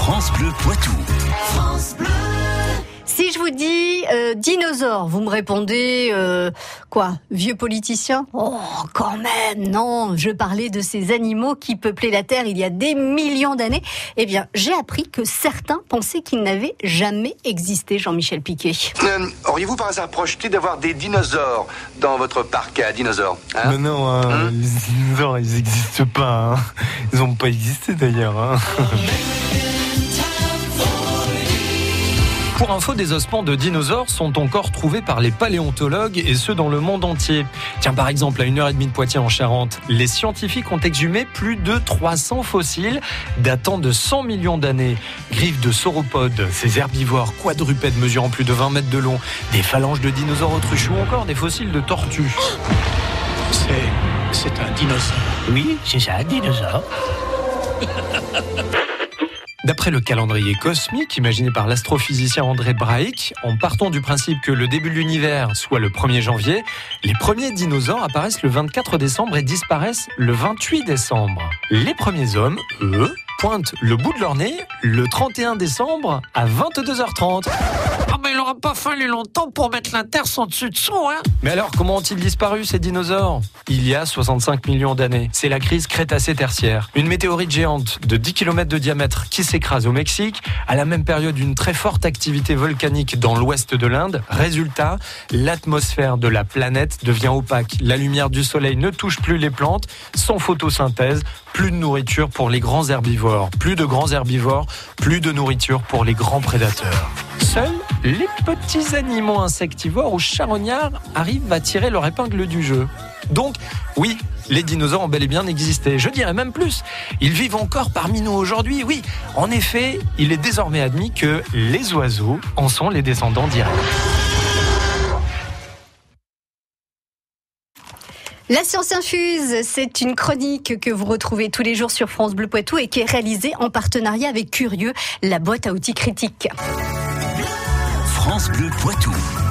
France Bleu Poitou. France Bleu. Si je vous dis euh, dinosaure, vous me répondez euh, quoi Vieux politicien? Oh, quand même, non. Je parlais de ces animaux qui peuplaient la Terre il y a des millions d'années. Eh bien, j'ai appris que certains pensaient qu'ils n'avaient jamais existé, Jean-Michel Piquet. Euh, Auriez-vous par hasard projeté d'avoir des dinosaures dans votre parc à dinosaures hein? Mais non, hein, Hein? les dinosaures, ils n'existent pas. hein. Ils n'ont pas existé d'ailleurs. Pour info, des ossements de dinosaures sont encore trouvés par les paléontologues et ceux dans le monde entier. Tiens, par exemple, à une heure et demie de Poitiers en Charente, les scientifiques ont exhumé plus de 300 fossiles datant de 100 millions d'années. Griffes de sauropodes, ces herbivores quadrupèdes mesurant plus de 20 mètres de long, des phalanges de dinosaures autruches ou encore des fossiles de tortues. C'est. C'est un dinosaure. Oui, c'est ça, un dinosaure. D'après le calendrier cosmique imaginé par l'astrophysicien André Braic, en partant du principe que le début de l'univers soit le 1er janvier, les premiers dinosaures apparaissent le 24 décembre et disparaissent le 28 décembre. Les premiers hommes, eux, pointent le bout de leur nez le 31 décembre à 22h30. Mais il aura pas fallu longtemps pour mettre la Terre sans dessus dessous, hein Mais alors, comment ont-ils disparu ces dinosaures? Il y a 65 millions d'années. C'est la crise Crétacé-Tertiaire. Une météorite géante de 10 km de diamètre qui s'écrase au Mexique, à la même période une très forte activité volcanique dans l'ouest de l'Inde. Résultat, l'atmosphère de la planète devient opaque. La lumière du soleil ne touche plus les plantes, sans photosynthèse, plus de nourriture pour les grands herbivores. Plus de grands herbivores, plus de nourriture pour les grands prédateurs. Seuls les petits animaux insectivores ou charognards arrivent à tirer leur épingle du jeu. Donc, oui, les dinosaures ont bel et bien existé. Je dirais même plus, ils vivent encore parmi nous aujourd'hui. Oui, en effet, il est désormais admis que les oiseaux en sont les descendants directs. La science infuse, c'est une chronique que vous retrouvez tous les jours sur France Bleu Poitou et qui est réalisée en partenariat avec Curieux, la boîte à outils critique. France Bleu Poitou.